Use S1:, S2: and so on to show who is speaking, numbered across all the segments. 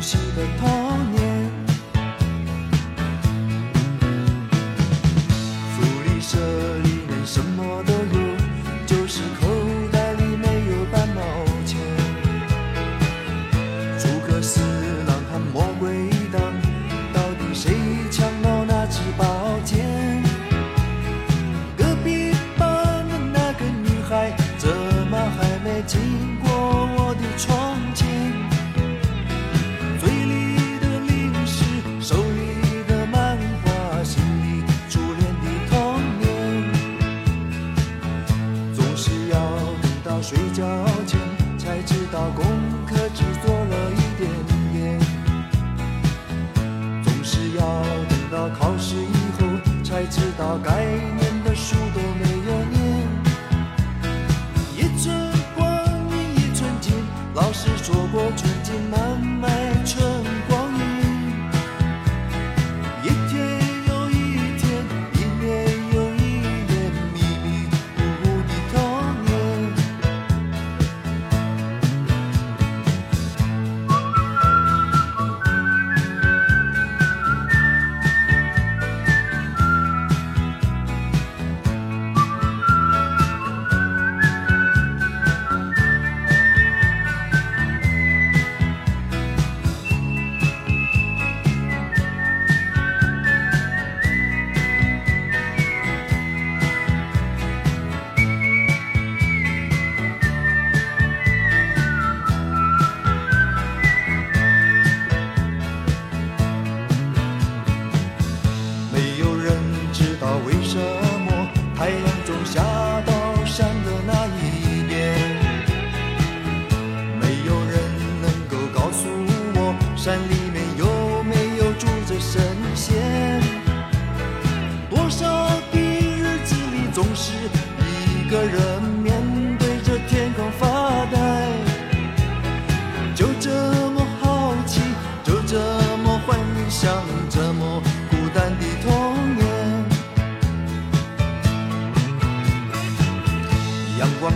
S1: 熟悉的痛。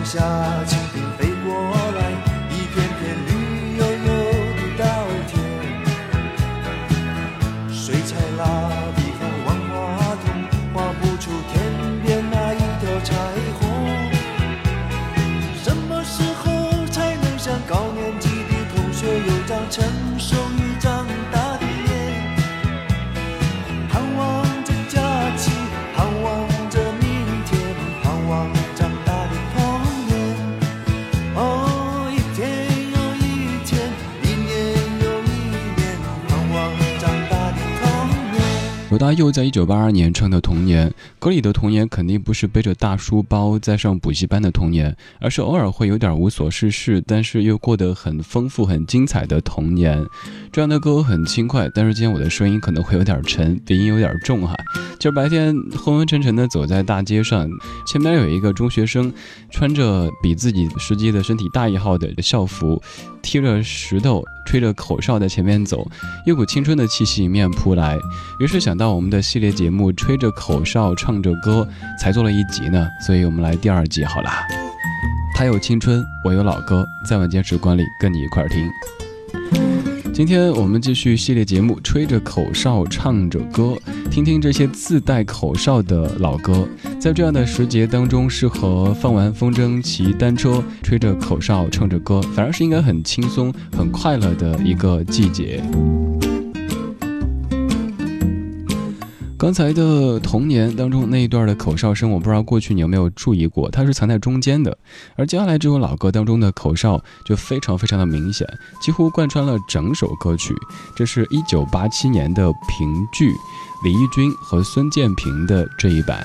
S1: 下，起
S2: 罗大佑在一九八二年唱的《童年》，歌里的童年肯定不是背着大书包在上补习班的童年，而是偶尔会有点无所事事，但是又过得很丰富、很精彩的童年。这样的歌很轻快，但是今天我的声音可能会有点沉，鼻音有点重哈。儿白天昏昏沉沉的走在大街上，前面有一个中学生，穿着比自己实际的身体大一号的校服，踢着石头，吹着口哨在前面走，一股青春的气息迎面扑来。于是想到我们的系列节目《吹着口哨唱着歌》才做了一集呢，所以我们来第二集好了。他有青春，我有老歌，在晚间时光里跟你一块儿听。今天我们继续系列节目，吹着口哨唱着歌，听听这些自带口哨的老歌。在这样的时节当中，适合放完风筝骑单车，吹着口哨唱着歌，反而是应该很轻松、很快乐的一个季节。刚才的童年当中那一段的口哨声，我不知道过去你有没有注意过，它是藏在中间的。而接下来这首老歌当中的口哨就非常非常的明显，几乎贯穿了整首歌曲。这是一九八七年的评剧，李翊君和孙建平的这一版。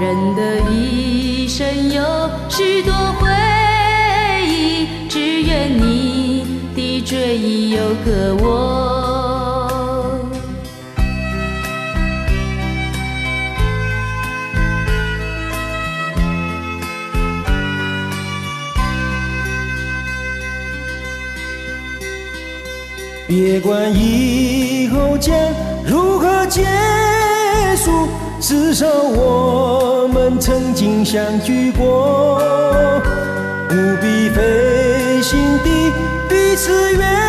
S3: 人的一生有许多回忆，只愿你的追忆有个我。
S4: 别管以后将如何结束，至少我们曾经相聚过。不必费心地彼此约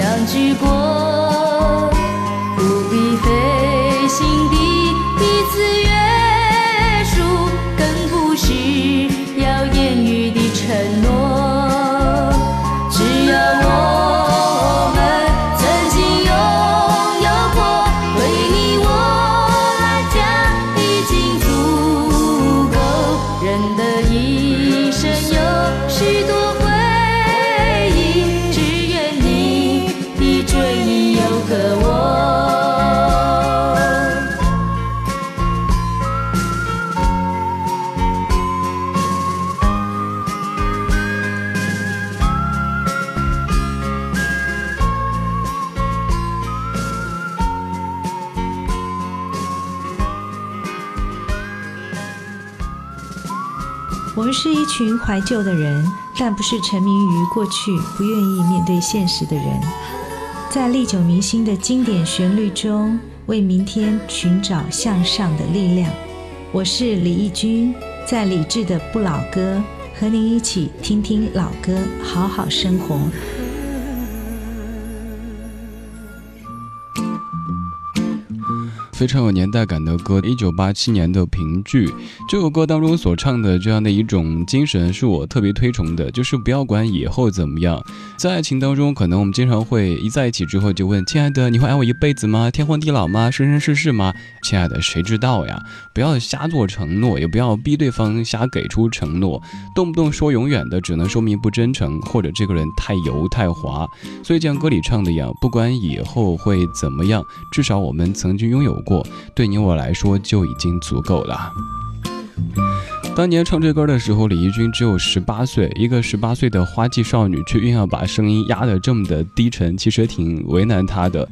S3: 相聚过。
S5: 怀旧的人，但不是沉迷于过去、不愿意面对现实的人。在历久弥新的经典旋律中，为明天寻找向上的力量。我是李义军，在理智的不老歌，和您一起听听老歌，好好生活。
S2: 非常有年代感的歌，一九八七年的评剧。这首歌当中所唱的这样的一种精神，是我特别推崇的，就是不要管以后怎么样。在爱情当中，可能我们经常会一在一起之后就问：“亲爱的，你会爱我一辈子吗？天荒地老吗？生生世世吗？”亲爱的，谁知道呀？不要瞎做承诺，也不要逼对方瞎给出承诺，动不动说永远的，只能说明不真诚，或者这个人太油太滑。所以像歌里唱的一样，不管以后会怎么样，至少我们曾经拥有过。过对你我来说就已经足够了。当年唱这歌的时候，李翊君只有十八岁，一个十八岁的花季少女，却硬要把声音压得这么的低沉，其实挺为难她的。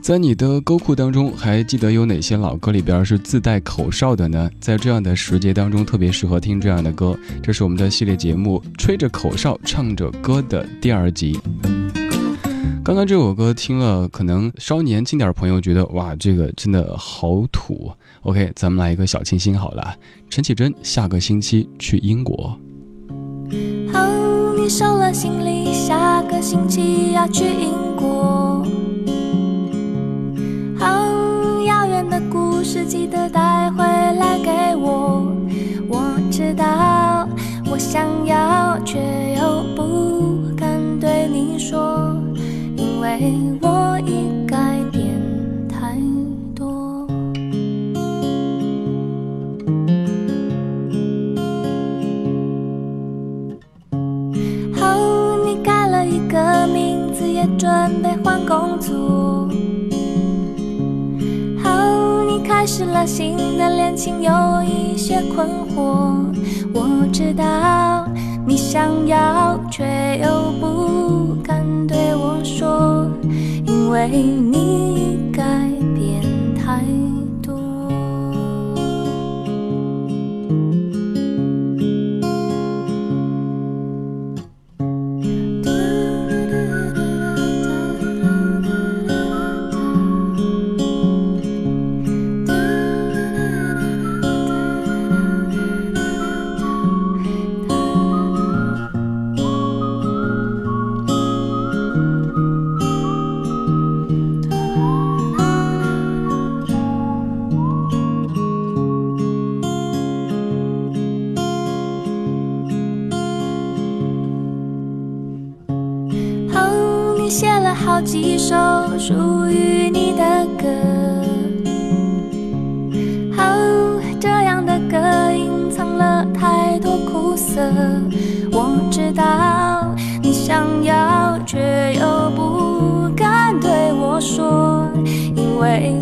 S2: 在你的歌库当中，还记得有哪些老歌里边是自带口哨的呢？在这样的时节当中，特别适合听这样的歌。这是我们的系列节目《吹着口哨唱着歌》的第二集。刚刚这首歌听了，可能稍年轻点朋友觉得哇，这个真的好土。OK，咱们来一个小清新好了。陈绮贞下个星期去英国。
S6: 哦，你收了行李，下个星期要去英国。哦，遥远的故事记得带回来给我。我知道，我想要，却又不敢对你说。因为我已改变太多。哦，你改了一个名字，也准备换工作。哦，你开始了新的恋情，有一些困惑。我知道你想要，却又不。为你。几首属于你的歌，哦，这样的歌隐藏了太多苦涩。我知道你想要，却又不敢对我说，因为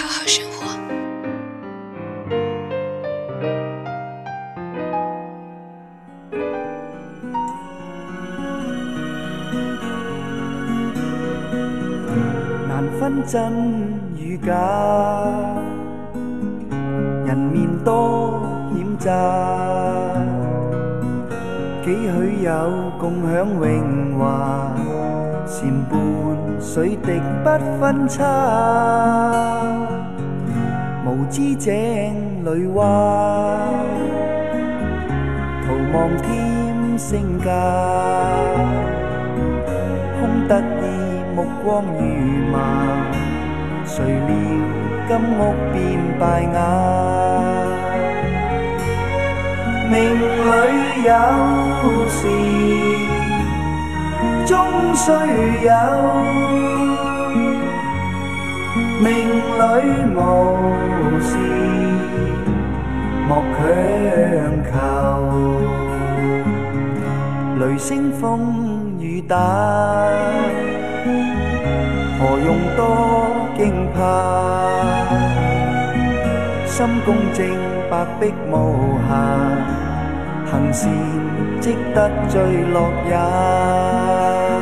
S7: 分。
S8: 真与假，人面多险诈，几许有共享荣华，善伴水滴不分差，无知井里蛙，徒望添声价，光如麻，谁料金屋变败瓦。命里有时终须有，命里无时莫强求。雷声风雨打，何用多惊怕？心公正，白璧无瑕，行善积德最乐也。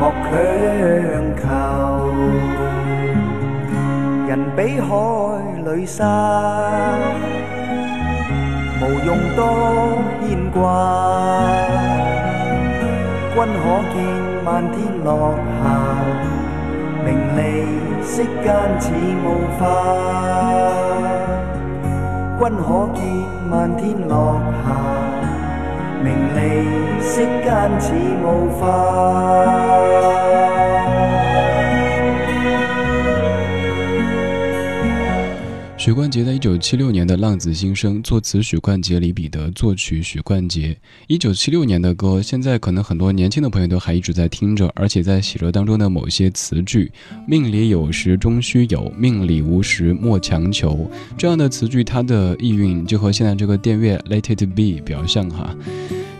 S8: 莫强求，人比海里沙无用多牵挂，君可见漫天落霞，名利息间似雾化。君可见漫天落霞，名利息间似雾化。
S2: 许冠杰在一九七六年的《浪子心声》，作词许冠杰、李彼得，作曲许冠杰。一九七六年的歌，现在可能很多年轻的朋友都还一直在听着，而且在写着当中的某些词句，“命里有时终须有，命里无时莫强求”这样的词句，它的意蕴就和现在这个电乐 “Let it be” 比较像哈。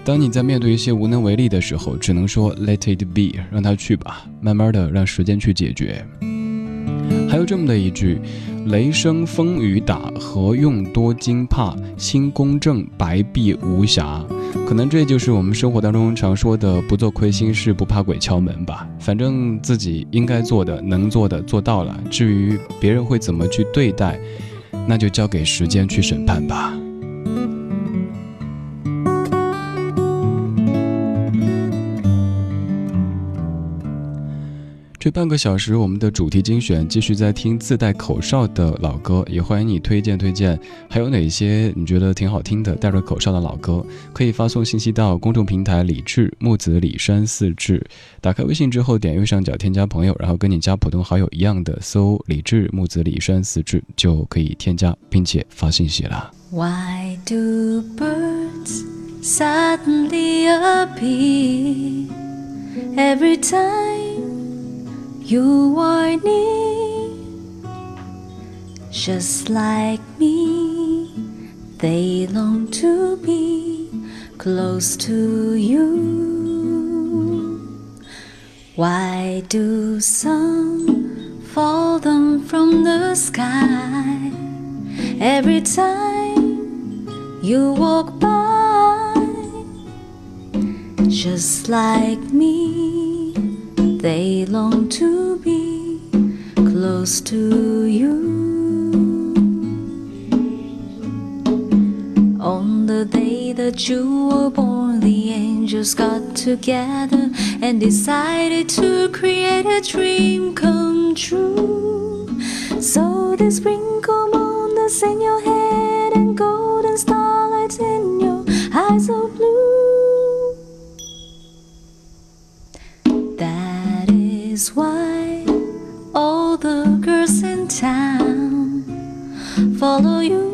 S2: 当你在面对一些无能为力的时候，只能说 “Let it be”，让它去吧，慢慢的让时间去解决。还有这么的一句。雷声风雨打，何用多惊怕？心公正，白璧无瑕。可能这就是我们生活当中常说的“不做亏心事，不怕鬼敲门”吧。反正自己应该做的、能做的做到了。至于别人会怎么去对待，那就交给时间去审判吧。这半个小时，我们的主题精选继续在听自带口哨的老歌，也欢迎你推荐推荐，还有哪些你觉得挺好听的带着口哨的老歌，可以发送信息到公众平台李志木子李山四志，打开微信之后点右上角添加朋友，然后跟你加普通好友一样的搜李志木子李山四志就可以添加并且发信息了。
S9: Why do birds suddenly appear every time? You are near, just like me. They long to be close to you. Why do some fall down from the sky every time you walk by? Just like me they long to be close to you. On the day that you were born, the angels got together and decided to create a dream come true. So they sprinkle moon that's in your head follow you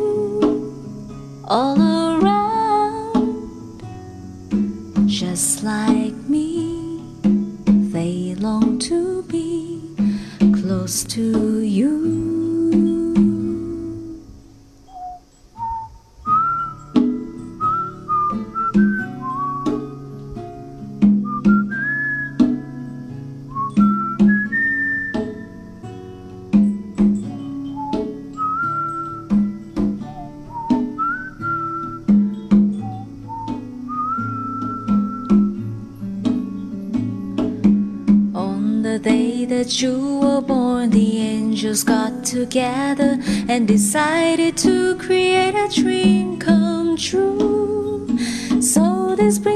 S9: that you were born, the angels got together and decided to create a dream come true. So this sprinkle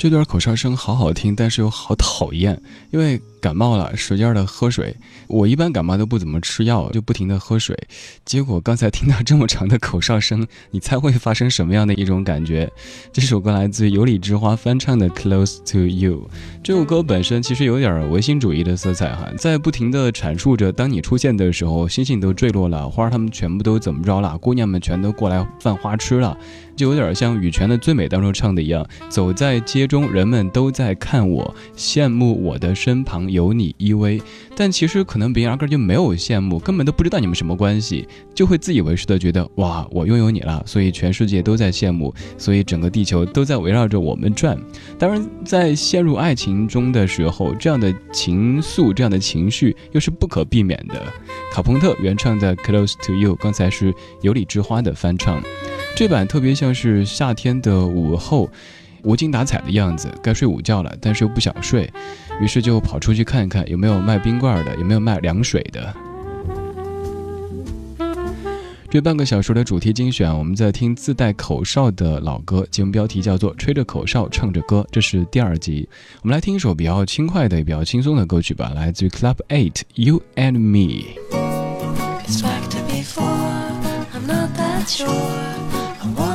S2: 这段口哨声好好听，但是又好讨厌，因为感冒了，使劲的喝水。我一般感冒都不怎么吃药，就不停的喝水。结果刚才听到这么长的口哨声，你猜会发生什么样的一种感觉？这首歌来自于有理之花翻唱的《Close to You》。这首歌本身其实有点唯心主义的色彩哈，在不停的阐述着，当你出现的时候，星星都坠落了，花儿它们全部都怎么着了，姑娘们全都过来犯花痴了。就有点像羽泉的《最美》当中唱的一样，走在街中，人们都在看我，羡慕我的身旁有你依偎。但其实可能别人压根就没有羡慕，根本都不知道你们什么关系，就会自以为是的觉得哇，我拥有你了，所以全世界都在羡慕，所以整个地球都在围绕着我们转。当然，在陷入爱情中的时候，这样的情愫、这样的情绪又是不可避免的。卡朋特原唱的《Close to You》，刚才是有理之花的翻唱。这版特别像是夏天的午后，无精打采的样子，该睡午觉了，但是又不想睡，于是就跑出去看一看有没有卖冰棍的，有没有卖凉水的。这半个小时的主题精选，我们在听自带口哨的老歌，节目标题叫做《吹着口哨唱着歌》，这是第二集。我们来听一首比较轻快的、也比较轻松的歌曲吧，来自于 Club Eight，《You and Me》。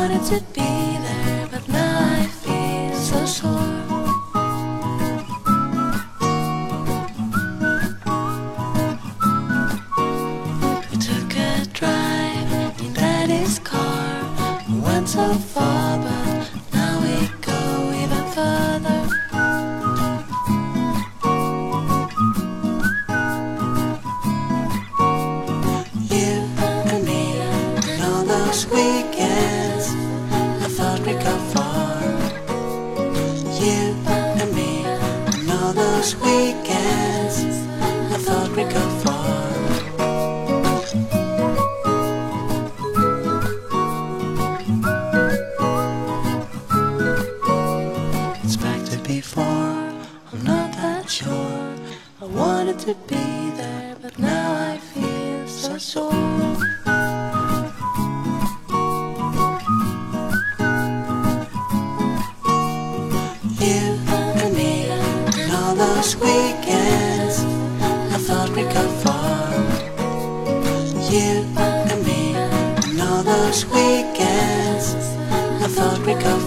S9: Wanted to be there, but now I feel so sore. We took a drive in Daddy's car, we went so far, but because